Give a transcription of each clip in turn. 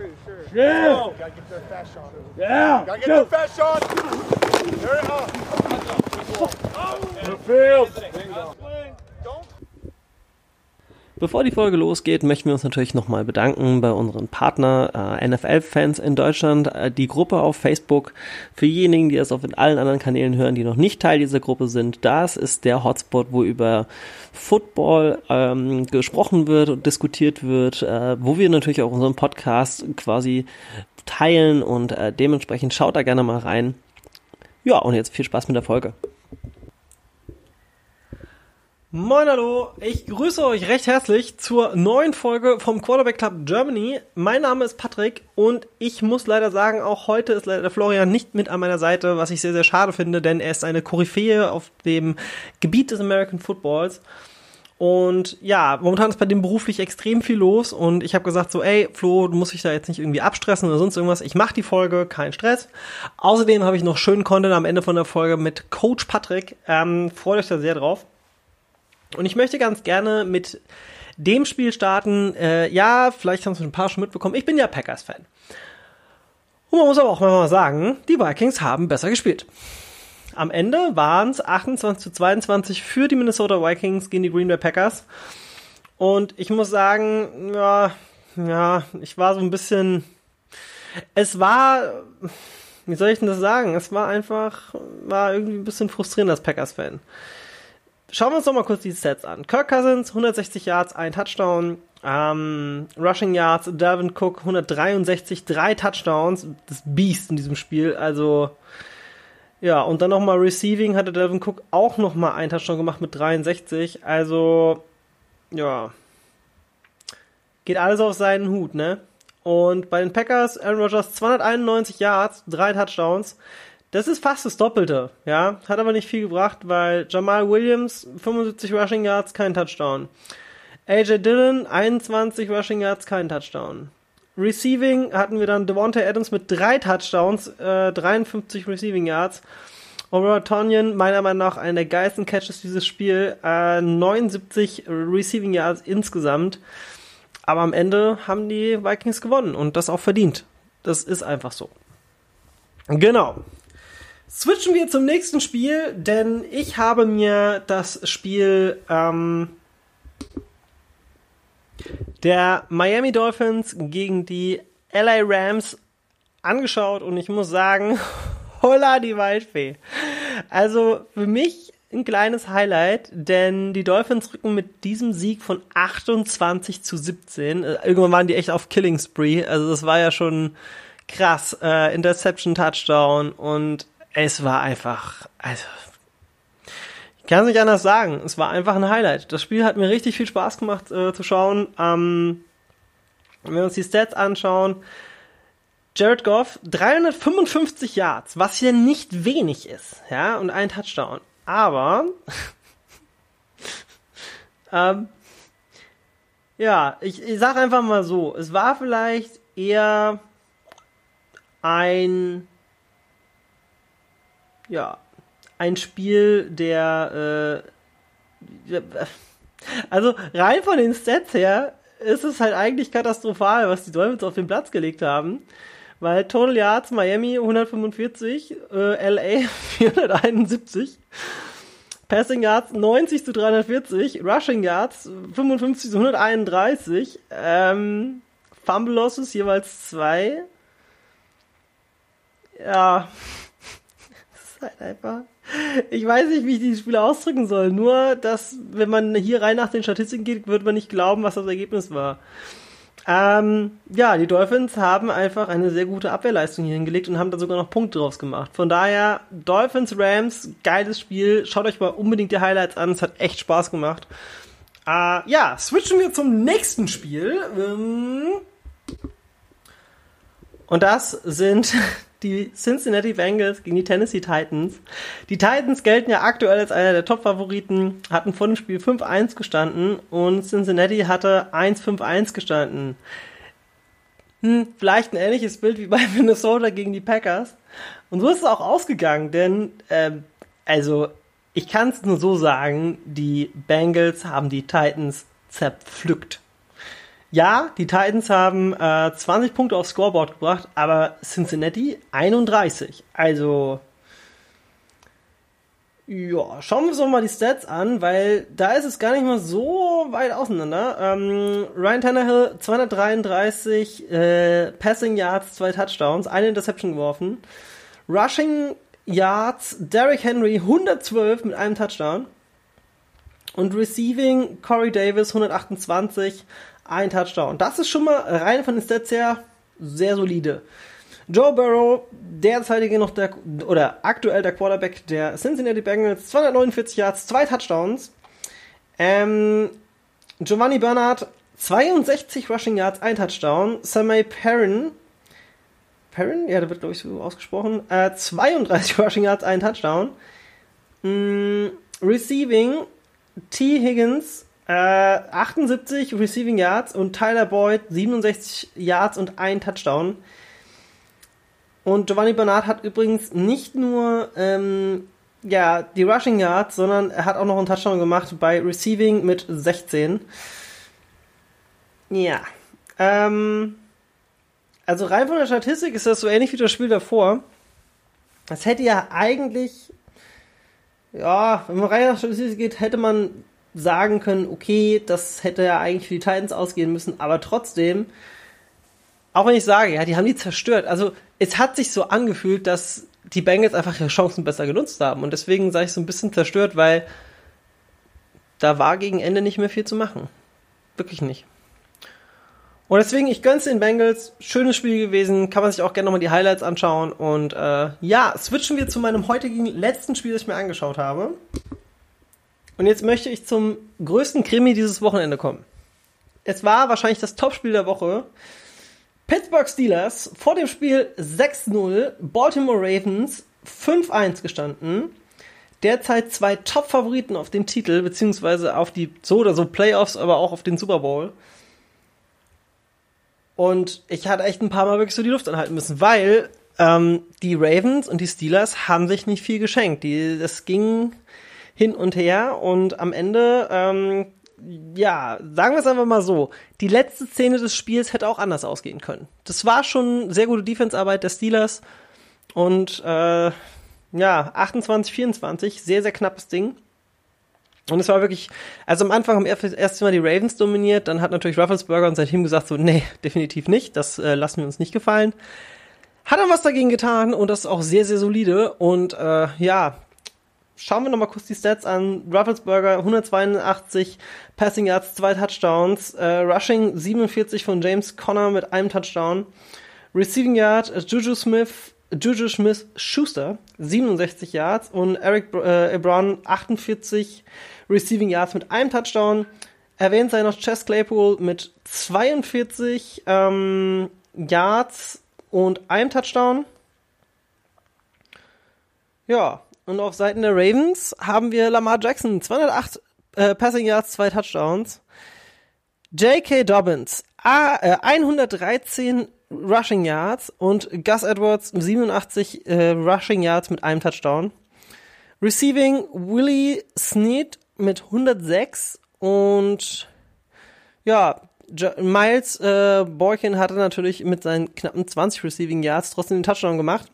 pretty sure. Yeah. Oh, gotta get their fast shot. Yeah. Gotta get their fast shot. There it is. The field. Bevor die Folge losgeht, möchten wir uns natürlich nochmal bedanken bei unseren Partner äh, NFL-Fans in Deutschland, äh, die Gruppe auf Facebook. Für diejenigen, die das auf allen anderen Kanälen hören, die noch nicht Teil dieser Gruppe sind, das ist der Hotspot, wo über Football ähm, gesprochen wird und diskutiert wird, äh, wo wir natürlich auch unseren Podcast quasi teilen und äh, dementsprechend schaut da gerne mal rein. Ja, und jetzt viel Spaß mit der Folge. Moin hallo, ich grüße euch recht herzlich zur neuen Folge vom Quarterback Club Germany. Mein Name ist Patrick und ich muss leider sagen, auch heute ist leider der Florian nicht mit an meiner Seite, was ich sehr, sehr schade finde, denn er ist eine Koryphäe auf dem Gebiet des American Footballs. Und ja, momentan ist bei dem beruflich extrem viel los und ich habe gesagt so, ey Flo, du musst dich da jetzt nicht irgendwie abstressen oder sonst irgendwas. Ich mache die Folge, kein Stress. Außerdem habe ich noch schönen Content am Ende von der Folge mit Coach Patrick. Ähm, freut euch da sehr drauf. Und ich möchte ganz gerne mit dem Spiel starten. Äh, ja, vielleicht haben es ein paar schon mitbekommen. Ich bin ja Packers-Fan. Und man muss aber auch mal sagen, die Vikings haben besser gespielt. Am Ende waren es 28 zu 22 für die Minnesota Vikings gegen die Green Bay Packers. Und ich muss sagen, ja, ja, ich war so ein bisschen. Es war, wie soll ich denn das sagen? Es war einfach, war irgendwie ein bisschen frustrierend als Packers-Fan. Schauen wir uns doch mal kurz die Stats an. Kirk Cousins, 160 Yards, ein Touchdown. Ähm, Rushing Yards, Dalvin Cook, 163, drei Touchdowns. Das Biest in diesem Spiel. Also, ja, und dann nochmal Receiving hatte Dalvin Cook auch nochmal ein Touchdown gemacht mit 63. Also, ja. Geht alles auf seinen Hut, ne? Und bei den Packers, Aaron Rodgers 291 Yards, drei Touchdowns. Das ist fast das Doppelte, ja. Hat aber nicht viel gebracht, weil Jamal Williams 75 Rushing Yards, kein Touchdown. AJ Dillon 21 Rushing Yards, kein Touchdown. Receiving hatten wir dann Devontae Adams mit drei Touchdowns, äh, 53 Receiving Yards. Robert Tonyan, meiner Meinung nach, einer der geilsten Catches dieses Spiel, äh, 79 Receiving Yards insgesamt. Aber am Ende haben die Vikings gewonnen und das auch verdient. Das ist einfach so. Genau. Switchen wir zum nächsten Spiel, denn ich habe mir das Spiel ähm, der Miami Dolphins gegen die LA Rams angeschaut und ich muss sagen, holla die Waldfee. Also für mich ein kleines Highlight, denn die Dolphins rücken mit diesem Sieg von 28 zu 17. Äh, Irgendwann waren die echt auf Killing Spree. Also das war ja schon krass. Äh, Interception, Touchdown und es war einfach, also ich kann es nicht anders sagen. Es war einfach ein Highlight. Das Spiel hat mir richtig viel Spaß gemacht äh, zu schauen. Ähm, wenn wir uns die Stats anschauen, Jared Goff 355 Yards, was ja nicht wenig ist, ja, und ein Touchdown. Aber ähm, ja, ich, ich sag einfach mal so, es war vielleicht eher ein ja, ein Spiel, der, äh, also rein von den Stats her ist es halt eigentlich katastrophal, was die Dolphins auf den Platz gelegt haben. Weil Total Yards Miami 145, äh, LA 471, Passing Yards 90 zu 340, Rushing Yards 55 zu 131, ähm, Fumble Losses jeweils zwei. Ja, halt einfach. Ich weiß nicht, wie ich die Spiele ausdrücken soll. Nur, dass, wenn man hier rein nach den Statistiken geht, wird man nicht glauben, was das Ergebnis war. Ähm, ja, die Dolphins haben einfach eine sehr gute Abwehrleistung hier hingelegt und haben da sogar noch Punkte draus gemacht. Von daher, Dolphins, Rams, geiles Spiel. Schaut euch mal unbedingt die Highlights an. Es hat echt Spaß gemacht. Äh, ja, switchen wir zum nächsten Spiel. Ähm, und das sind die Cincinnati Bengals gegen die Tennessee Titans. Die Titans gelten ja aktuell als einer der Top-Favoriten, hatten vor dem Spiel 5-1 gestanden und Cincinnati hatte 1-5-1 gestanden. Hm, vielleicht ein ähnliches Bild wie bei Minnesota gegen die Packers. Und so ist es auch ausgegangen, denn, ähm, also, ich kann es nur so sagen, die Bengals haben die Titans zerpflückt. Ja, die Titans haben äh, 20 Punkte aufs Scoreboard gebracht, aber Cincinnati 31. Also, ja, schauen wir uns doch mal die Stats an, weil da ist es gar nicht mal so weit auseinander. Ähm, Ryan Tannehill 233 äh, Passing Yards, zwei Touchdowns, eine Interception geworfen. Rushing Yards, Derrick Henry 112 mit einem Touchdown. Und Receiving Corey Davis 128, ein Touchdown. Das ist schon mal rein von den Stats her sehr solide. Joe Burrow, derzeitige noch der, oder aktuell der Quarterback der Cincinnati Bengals, 249 Yards, zwei Touchdowns. Ähm, Giovanni Bernard, 62 Rushing Yards, ein Touchdown. Samay Perrin, Perrin, ja, der wird glaube ich so ausgesprochen, äh, 32 Rushing Yards, ein Touchdown. Mm, Receiving, T. Higgins, äh, 78 Receiving Yards und Tyler Boyd 67 Yards und ein Touchdown. Und Giovanni Bernard hat übrigens nicht nur ähm, ja, die Rushing Yards, sondern er hat auch noch einen Touchdown gemacht bei Receiving mit 16. Ja. Ähm, also rein von der Statistik ist das so ähnlich wie das Spiel davor. Das hätte ja eigentlich, ja, wenn man rein nach Statistik geht, hätte man sagen können, okay, das hätte ja eigentlich für die Titans ausgehen müssen, aber trotzdem, auch wenn ich sage, ja, die haben die zerstört. Also es hat sich so angefühlt, dass die Bengals einfach ihre Chancen besser genutzt haben. Und deswegen sage ich so ein bisschen zerstört, weil da war gegen Ende nicht mehr viel zu machen. Wirklich nicht. Und deswegen, ich gönn's den Bengals. Schönes Spiel gewesen. Kann man sich auch gerne nochmal die Highlights anschauen. Und äh, ja, switchen wir zu meinem heutigen letzten Spiel, das ich mir angeschaut habe. Und jetzt möchte ich zum größten Krimi dieses Wochenende kommen. Es war wahrscheinlich das Topspiel der Woche. Pittsburgh Steelers vor dem Spiel 6-0, Baltimore Ravens 5-1 gestanden. Derzeit zwei Top-Favoriten auf den Titel, beziehungsweise auf die so oder so Playoffs, aber auch auf den Super Bowl. Und ich hatte echt ein paar Mal wirklich so die Luft anhalten müssen, weil ähm, die Ravens und die Steelers haben sich nicht viel geschenkt. Die, das ging hin und her und am Ende, ähm, ja, sagen wir es einfach mal so, die letzte Szene des Spiels hätte auch anders ausgehen können. Das war schon sehr gute Defense-Arbeit der Steelers und äh, ja, 28, 24, sehr, sehr knappes Ding. Und es war wirklich, also am Anfang haben erst Mal die Ravens dominiert, dann hat natürlich Rufflesberger und sein Team gesagt so, nee, definitiv nicht, das äh, lassen wir uns nicht gefallen. Hat er was dagegen getan und das ist auch sehr, sehr solide und äh, ja, schauen wir nochmal kurz die Stats an. Rufflesberger 182 Passing Yards, zwei Touchdowns, äh, Rushing 47 von James Conner mit einem Touchdown, Receiving Yard äh, Juju Smith Juju Smith Schuster 67 Yards und Eric äh, Ebron 48 Receiving Yards mit einem Touchdown. Erwähnt sei noch Chess Claypool mit 42 ähm, Yards und einem Touchdown. Ja, und auf Seiten der Ravens haben wir Lamar Jackson 208 äh, Passing Yards, zwei Touchdowns. J.K. Dobbins ah, äh, 113 Rushing Yards und Gus Edwards 87 äh, Rushing Yards mit einem Touchdown. Receiving Willie Snead mit 106 und ja, Miles äh, Boykin hatte natürlich mit seinen knappen 20 Receiving Yards trotzdem den Touchdown gemacht.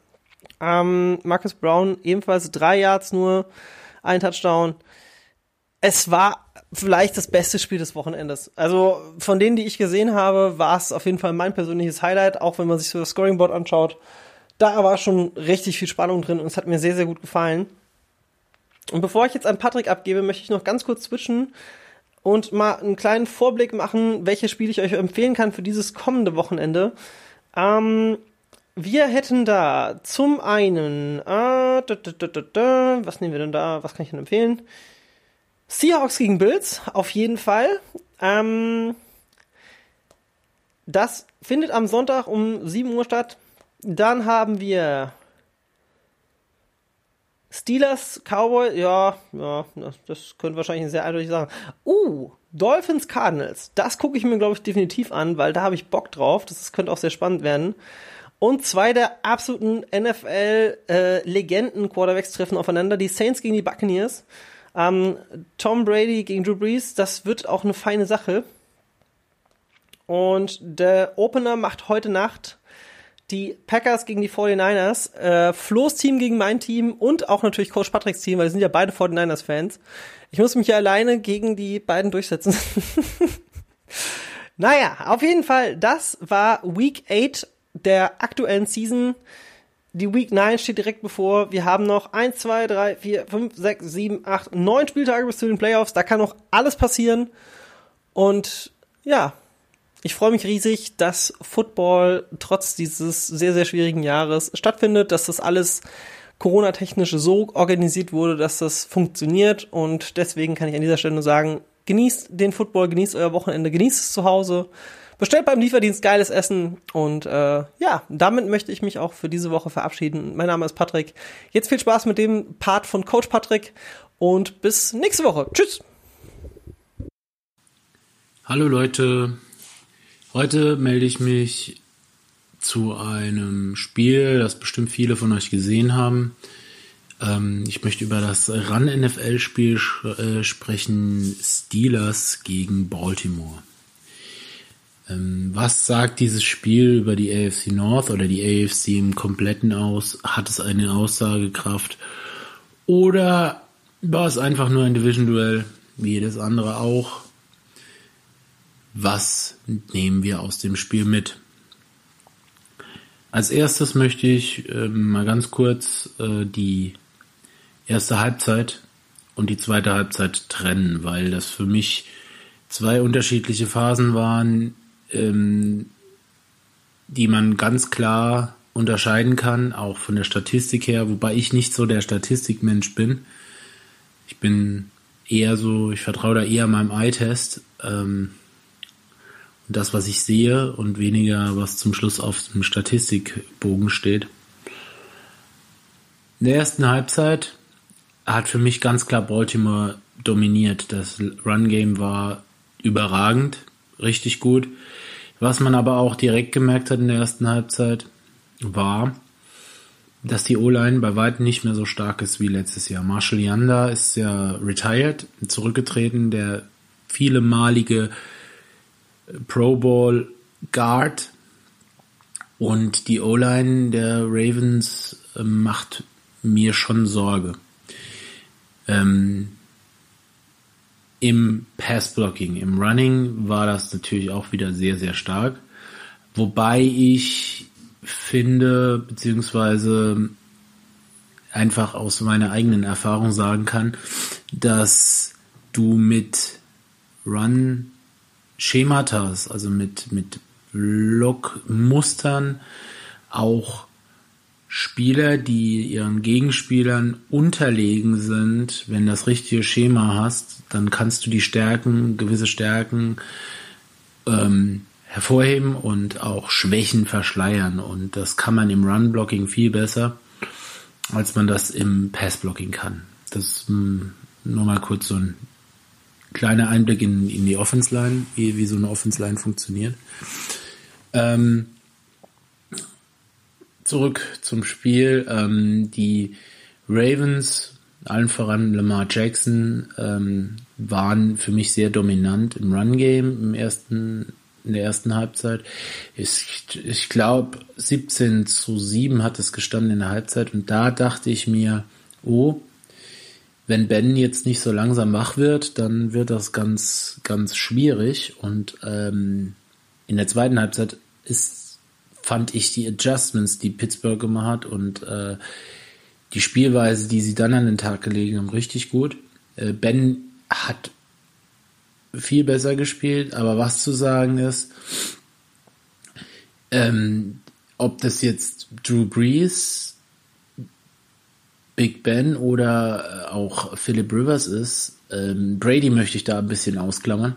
Ähm, Marcus Brown ebenfalls drei Yards nur, ein Touchdown. Es war vielleicht das beste Spiel des Wochenendes. Also von denen, die ich gesehen habe, war es auf jeden Fall mein persönliches Highlight, auch wenn man sich so das Scoringboard anschaut. Da war schon richtig viel Spannung drin und es hat mir sehr, sehr gut gefallen. Und bevor ich jetzt an Patrick abgebe, möchte ich noch ganz kurz switchen und mal einen kleinen Vorblick machen, welche Spiele ich euch empfehlen kann für dieses kommende Wochenende. Ähm, wir hätten da zum einen, äh, da, da, da, was nehmen wir denn da? Was kann ich denn empfehlen? Seahawks gegen Bills, auf jeden Fall. Ähm, das findet am Sonntag um 7 Uhr statt. Dann haben wir Steelers, Cowboy, ja, ja, das könnte wahrscheinlich sehr eindeutig sagen. Uh, Dolphins, Cardinals. Das gucke ich mir, glaube ich, definitiv an, weil da habe ich Bock drauf. Das, das könnte auch sehr spannend werden. Und zwei der absoluten NFL-Legenden-Quarterbacks äh, treffen aufeinander. Die Saints gegen die Buccaneers. Ähm, Tom Brady gegen Drew Brees, das wird auch eine feine Sache. Und der Opener macht heute Nacht die Packers gegen die 49ers, äh, Flo's Team gegen mein Team und auch natürlich Coach Patricks Team, weil wir sind ja beide 49ers-Fans. Ich muss mich ja alleine gegen die beiden durchsetzen. naja, auf jeden Fall, das war Week 8 der aktuellen Season. Die Week 9 steht direkt bevor. Wir haben noch 1, 2, 3, 4, 5, 6, 7, 8, 9 Spieltage bis zu den Playoffs. Da kann noch alles passieren. Und ja, ich freue mich riesig, dass Football trotz dieses sehr, sehr schwierigen Jahres stattfindet, dass das alles Corona-technisch so organisiert wurde, dass das funktioniert. Und deswegen kann ich an dieser Stelle nur sagen, genießt den Football, genießt euer Wochenende, genießt es zu Hause. Bestellt beim Lieferdienst geiles Essen und äh, ja, damit möchte ich mich auch für diese Woche verabschieden. Mein Name ist Patrick. Jetzt viel Spaß mit dem Part von Coach Patrick und bis nächste Woche. Tschüss. Hallo Leute, Heute melde ich mich zu einem Spiel, das bestimmt viele von euch gesehen haben. Ähm, ich möchte über das Run-NFL-Spiel äh, sprechen, Steelers gegen Baltimore. Ähm, was sagt dieses Spiel über die AFC North oder die AFC im Kompletten aus? Hat es eine Aussagekraft? Oder war es einfach nur ein Division-Duell, wie jedes andere auch? was nehmen wir aus dem Spiel mit? Als erstes möchte ich äh, mal ganz kurz äh, die erste Halbzeit und die zweite Halbzeit trennen, weil das für mich zwei unterschiedliche Phasen waren, ähm, die man ganz klar unterscheiden kann, auch von der Statistik her, wobei ich nicht so der Statistikmensch bin. Ich bin eher so, ich vertraue da eher meinem Eye-Test. Ähm, das, was ich sehe und weniger, was zum Schluss auf dem Statistikbogen steht. In der ersten Halbzeit hat für mich ganz klar Baltimore dominiert. Das Run-Game war überragend, richtig gut. Was man aber auch direkt gemerkt hat in der ersten Halbzeit, war, dass die O-Line bei weitem nicht mehr so stark ist wie letztes Jahr. Marshall Yanda ist ja retired, zurückgetreten, der vielemalige Pro Bowl Guard und die O-Line der Ravens äh, macht mir schon Sorge. Ähm, Im Pass-Blocking, im Running war das natürlich auch wieder sehr, sehr stark. Wobei ich finde, beziehungsweise einfach aus meiner eigenen Erfahrung sagen kann, dass du mit Run Schematas, also mit, mit Blockmustern auch Spieler, die ihren Gegenspielern unterlegen sind, wenn das richtige Schema hast, dann kannst du die Stärken, gewisse Stärken ähm, hervorheben und auch Schwächen verschleiern. Und das kann man im Run-Blocking viel besser, als man das im Pass-Blocking kann. Das mh, hm, nur mal kurz so ein kleiner Einblick in, in die Offense Line, wie, wie so eine Offense Line funktioniert. Ähm, zurück zum Spiel. Ähm, die Ravens, allen voran Lamar Jackson, ähm, waren für mich sehr dominant im Run Game im ersten in der ersten Halbzeit. Ich, ich glaube 17 zu 7 hat es gestanden in der Halbzeit und da dachte ich mir, oh, wenn Ben jetzt nicht so langsam wach wird, dann wird das ganz, ganz schwierig. Und ähm, in der zweiten Halbzeit ist, fand ich die Adjustments, die Pittsburgh gemacht hat und äh, die Spielweise, die sie dann an den Tag gelegen haben, richtig gut. Äh, ben hat viel besser gespielt, aber was zu sagen ist, ähm, ob das jetzt Drew Brees Big Ben oder äh, auch Philip Rivers ist, ähm, Brady möchte ich da ein bisschen ausklammern.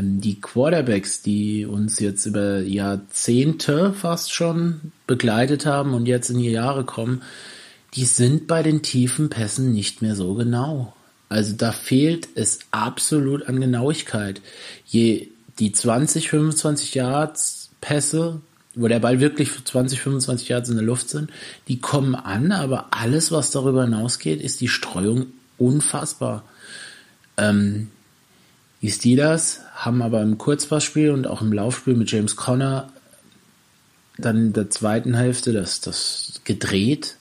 Ähm, die Quarterbacks, die uns jetzt über Jahrzehnte fast schon begleitet haben und jetzt in die Jahre kommen, die sind bei den tiefen Pässen nicht mehr so genau. Also da fehlt es absolut an Genauigkeit. Je die 20, 25 Yards Pässe wo der Ball wirklich für 20, 25 Yards in der Luft sind, die kommen an, aber alles, was darüber hinausgeht, ist die Streuung unfassbar. Ähm, Die Steelers haben aber im Kurzpassspiel und auch im Laufspiel mit James Conner dann in der zweiten Hälfte das, das gedreht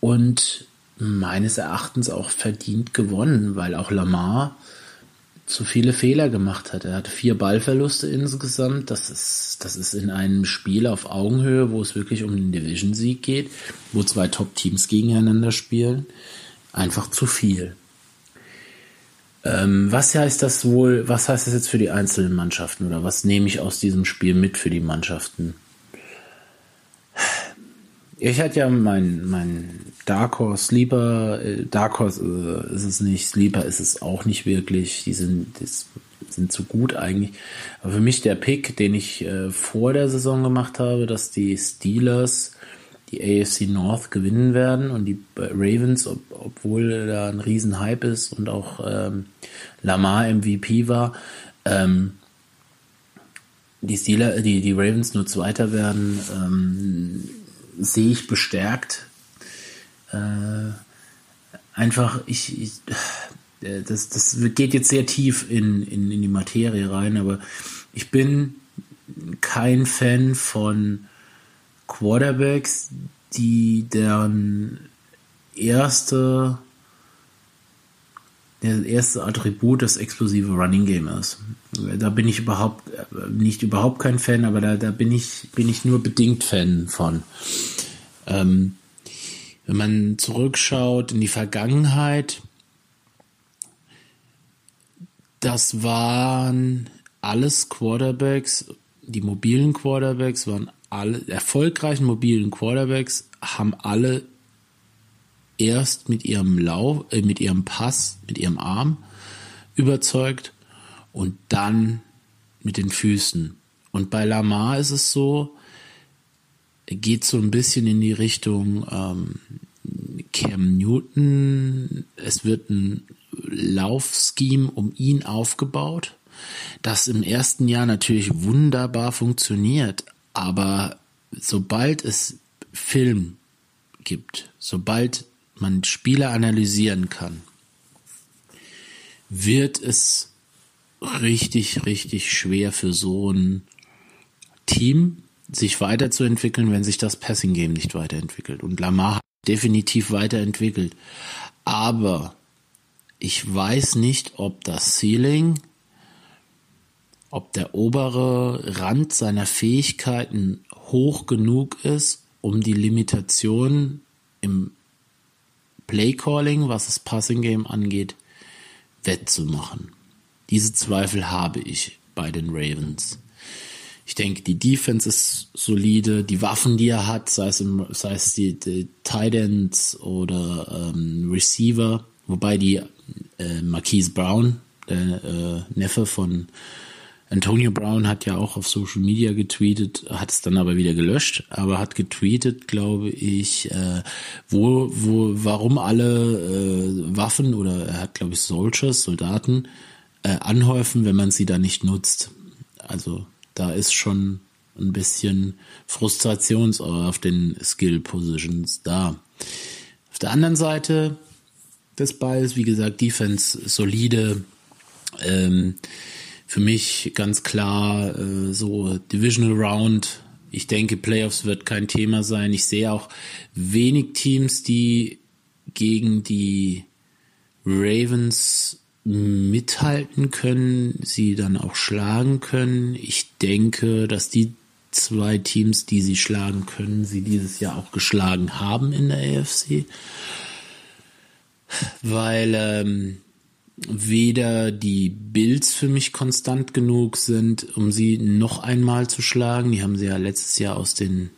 und meines Erachtens auch verdient gewonnen, weil auch Lamar zu viele Fehler gemacht hat. Er hatte vier Ballverluste insgesamt. Das ist, das ist in einem Spiel auf Augenhöhe, wo es wirklich um den Division-Sieg geht, wo zwei Top-Teams gegeneinander spielen, einfach zu viel. Ähm, was heißt das wohl, was heißt das jetzt für die einzelnen Mannschaften oder was nehme ich aus diesem Spiel mit für die Mannschaften? Ich hatte ja mein, mein Dark Horse Sleeper, äh, Dark Horse äh, ist es nicht, Sleeper ist es auch nicht wirklich. Die sind, die sind zu gut eigentlich. Aber für mich der Pick, den ich äh, vor der Saison gemacht habe, dass die Steelers die AFC North gewinnen werden und die Ravens, ob, obwohl da ein Riesenhype ist und auch ähm, Lamar MVP war, ähm, die Steelers, die, die Ravens nur Zweiter werden, ähm, sehe ich bestärkt. Äh, einfach, ich, ich äh, das, das geht jetzt sehr tief in, in, in die Materie rein, aber ich bin kein Fan von Quarterbacks, die deren erste der erste Attribut das explosive Running Game ist. Da bin ich überhaupt nicht überhaupt kein Fan, aber da, da bin ich bin ich nur bedingt Fan von. Ähm, wenn man zurückschaut in die Vergangenheit, das waren alles Quarterbacks, die mobilen Quarterbacks waren alle erfolgreichen mobilen Quarterbacks haben alle erst mit ihrem Lauf, äh, mit ihrem Pass, mit ihrem Arm überzeugt und dann mit den Füßen. Und bei Lamar ist es so, geht so ein bisschen in die Richtung ähm, Cam Newton. Es wird ein Laufscheme um ihn aufgebaut, das im ersten Jahr natürlich wunderbar funktioniert, aber sobald es Film gibt, sobald man Spieler analysieren kann, wird es richtig, richtig schwer für so ein Team, sich weiterzuentwickeln, wenn sich das Passing Game nicht weiterentwickelt. Und Lamar hat definitiv weiterentwickelt. Aber ich weiß nicht, ob das Ceiling, ob der obere Rand seiner Fähigkeiten hoch genug ist, um die Limitation im Playcalling, was das Passing Game angeht, wettzumachen. Diese Zweifel habe ich bei den Ravens. Ich denke, die Defense ist solide, die Waffen, die er hat, sei es, im, sei es die, die Tight Ends oder ähm, Receiver, wobei die äh, Marquise Brown, der äh, Neffe von Antonio Brown hat ja auch auf Social Media getweetet, hat es dann aber wieder gelöscht, aber hat getweetet, glaube ich, äh, wo, wo, warum alle äh, Waffen oder er hat, glaube ich, Soldiers, Soldaten äh, anhäufen, wenn man sie da nicht nutzt. Also da ist schon ein bisschen Frustration auf den Skill Positions da. Auf der anderen Seite des Balls, wie gesagt, Defense solide. Ähm, für mich ganz klar äh, so Divisional Round. Ich denke, Playoffs wird kein Thema sein. Ich sehe auch wenig Teams, die gegen die Ravens mithalten können, sie dann auch schlagen können. Ich denke, dass die zwei Teams, die sie schlagen können, sie dieses Jahr auch geschlagen haben in der AFC. Weil ähm, weder die Bills für mich konstant genug sind, um sie noch einmal zu schlagen. Die haben sie ja letztes Jahr aus den.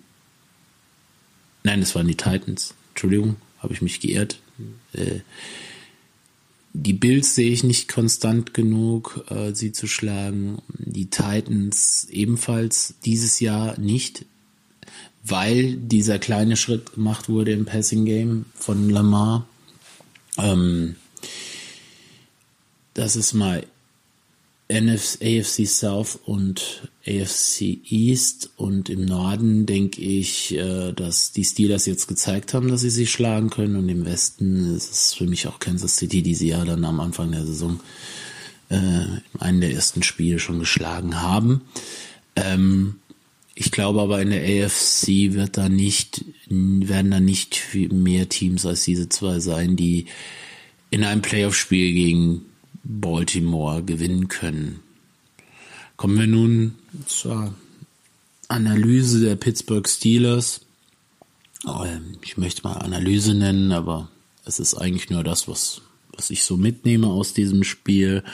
Nein, das waren die Titans. Entschuldigung, habe ich mich geirrt. Äh, die Bills sehe ich nicht konstant genug, äh, sie zu schlagen. Die Titans ebenfalls dieses Jahr nicht, weil dieser kleine Schritt gemacht wurde im Passing Game von Lamar. Ähm, das ist mal AFC South und AFC East und im Norden denke ich, äh, dass die Steelers jetzt gezeigt haben, dass sie sie schlagen können und im Westen ist es für mich auch Kansas City, die sie ja dann am Anfang der Saison äh, in einem der ersten Spiele schon geschlagen haben. Ähm, ich glaube aber in der AFC wird da nicht, werden da nicht mehr Teams als diese zwei sein, die in einem Playoff-Spiel gegen Baltimore gewinnen können. Kommen wir nun zur Analyse der Pittsburgh Steelers. Ähm, ich möchte mal Analyse nennen, aber es ist eigentlich nur das, was, was ich so mitnehme aus diesem Spiel.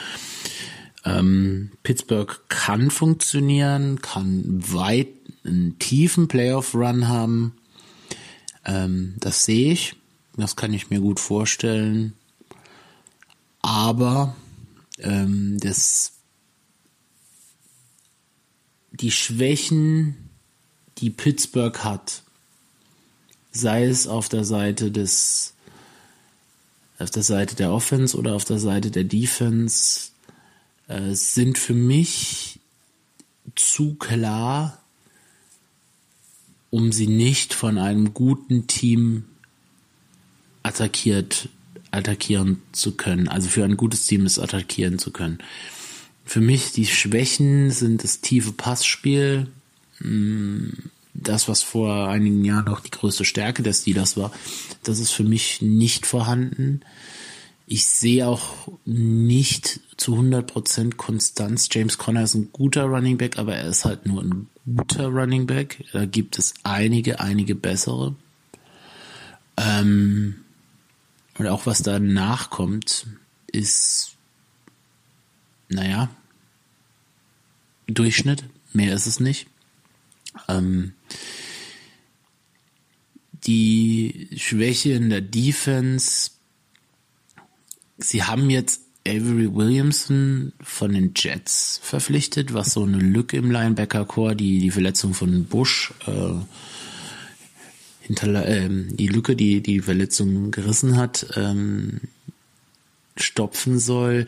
Ähm, Pittsburgh kann funktionieren, kann weit einen tiefen Playoff-Run haben. Ähm, das sehe ich. Das kann ich mir gut vorstellen. Aber ähm, das, die Schwächen, die Pittsburgh hat, sei es auf der Seite des auf der Seite der Offense oder auf der Seite der Defense, äh, sind für mich zu klar, um sie nicht von einem guten Team attackiert, attackieren zu können. Also für ein gutes Team es attackieren zu können. Für mich die Schwächen sind das tiefe Passspiel, mm, das, was vor einigen Jahren noch die größte Stärke des Steelers war, das ist für mich nicht vorhanden. Ich sehe auch nicht zu 100% Konstanz. James Conner ist ein guter Running Back, aber er ist halt nur ein guter Running Back. Da gibt es einige, einige bessere. Ähm, und auch was danach kommt, ist, naja, Durchschnitt. Mehr ist es nicht. Ähm, die Schwäche in der Defense sie haben jetzt Avery Williamson von den Jets verpflichtet, was so eine Lücke im Linebacker-Core, die die Verletzung von Bush äh, hinterla äh, die Lücke, die die Verletzung gerissen hat, ähm, stopfen soll.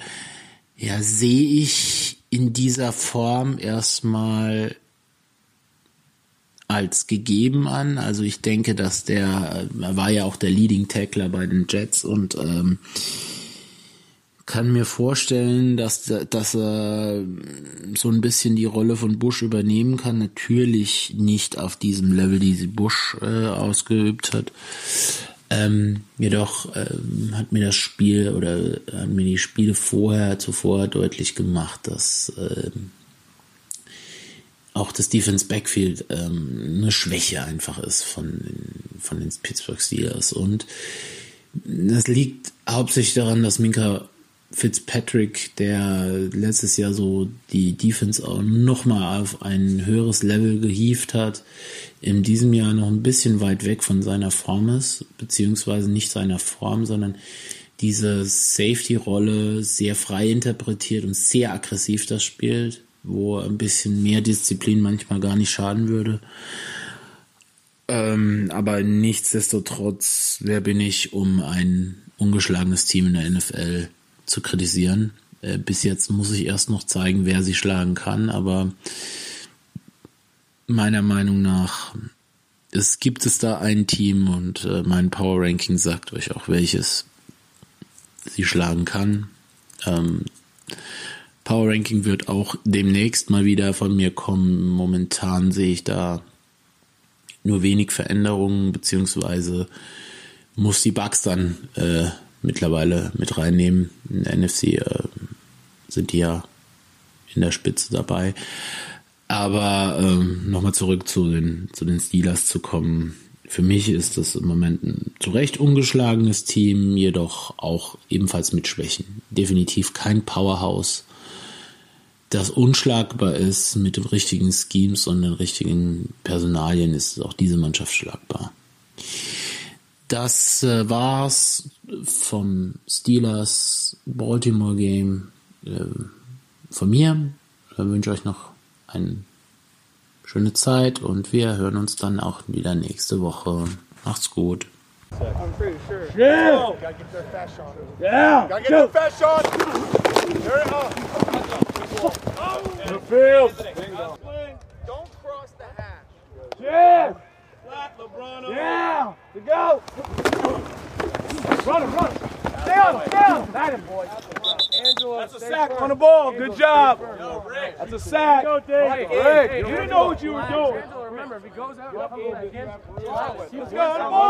Ja, sehe ich in dieser Form erstmal als gegeben an. Also ich denke, dass der, er war ja auch der Leading Tackler bei den Jets und ähm, kann mir vorstellen, dass, dass er so ein bisschen die Rolle von Bush übernehmen kann. Natürlich nicht auf diesem Level, die sie Bush äh, ausgeübt hat. Ähm, jedoch ähm, hat mir das Spiel oder hat mir die Spiele vorher zuvor deutlich gemacht, dass ähm, auch das Defense Backfield ähm, eine Schwäche einfach ist von, von den Pittsburgh Steelers. Und das liegt hauptsächlich daran, dass Minka Fitzpatrick, der letztes Jahr so die Defense auch nochmal auf ein höheres Level gehievt hat, in diesem Jahr noch ein bisschen weit weg von seiner Form ist, beziehungsweise nicht seiner Form, sondern diese Safety-Rolle sehr frei interpretiert und sehr aggressiv das spielt, wo ein bisschen mehr Disziplin manchmal gar nicht schaden würde. Ähm, aber nichtsdestotrotz, wer bin ich, um ein ungeschlagenes Team in der NFL zu kritisieren. Äh, bis jetzt muss ich erst noch zeigen, wer sie schlagen kann, aber meiner Meinung nach es gibt es da ein Team und äh, mein Power Ranking sagt euch auch, welches sie schlagen kann. Ähm, Power Ranking wird auch demnächst mal wieder von mir kommen. Momentan sehe ich da nur wenig Veränderungen, beziehungsweise muss die Bugs dann äh, mittlerweile mit reinnehmen. In der NFC äh, sind die ja in der Spitze dabei. Aber ähm, nochmal zurück zu den, zu den Steelers zu kommen. Für mich ist das im Moment ein zu Recht ungeschlagenes Team, jedoch auch ebenfalls mit Schwächen. Definitiv kein Powerhouse, das unschlagbar ist mit dem richtigen Schemes und den richtigen Personalien ist auch diese Mannschaft schlagbar. Das äh, war's vom Steelers Baltimore Game äh, von mir. Ich wünsche euch noch eine schöne Zeit und wir hören uns dann auch wieder nächste Woche. Macht's gut. I'm pretty sure. Yeah. Oh, gotta get their fast shot. Yeah. Gotta get Go. their fast shot. There it up. The field. Don't cross the hash. Yeah. Yeah. To go. Run him, run him. Stay on him, stay on him. That him, boy. That's a sack on the ball. Good job. That's a sack. Rick, you didn't know what you were doing. Remember, if he goes out, Let's go on the ball.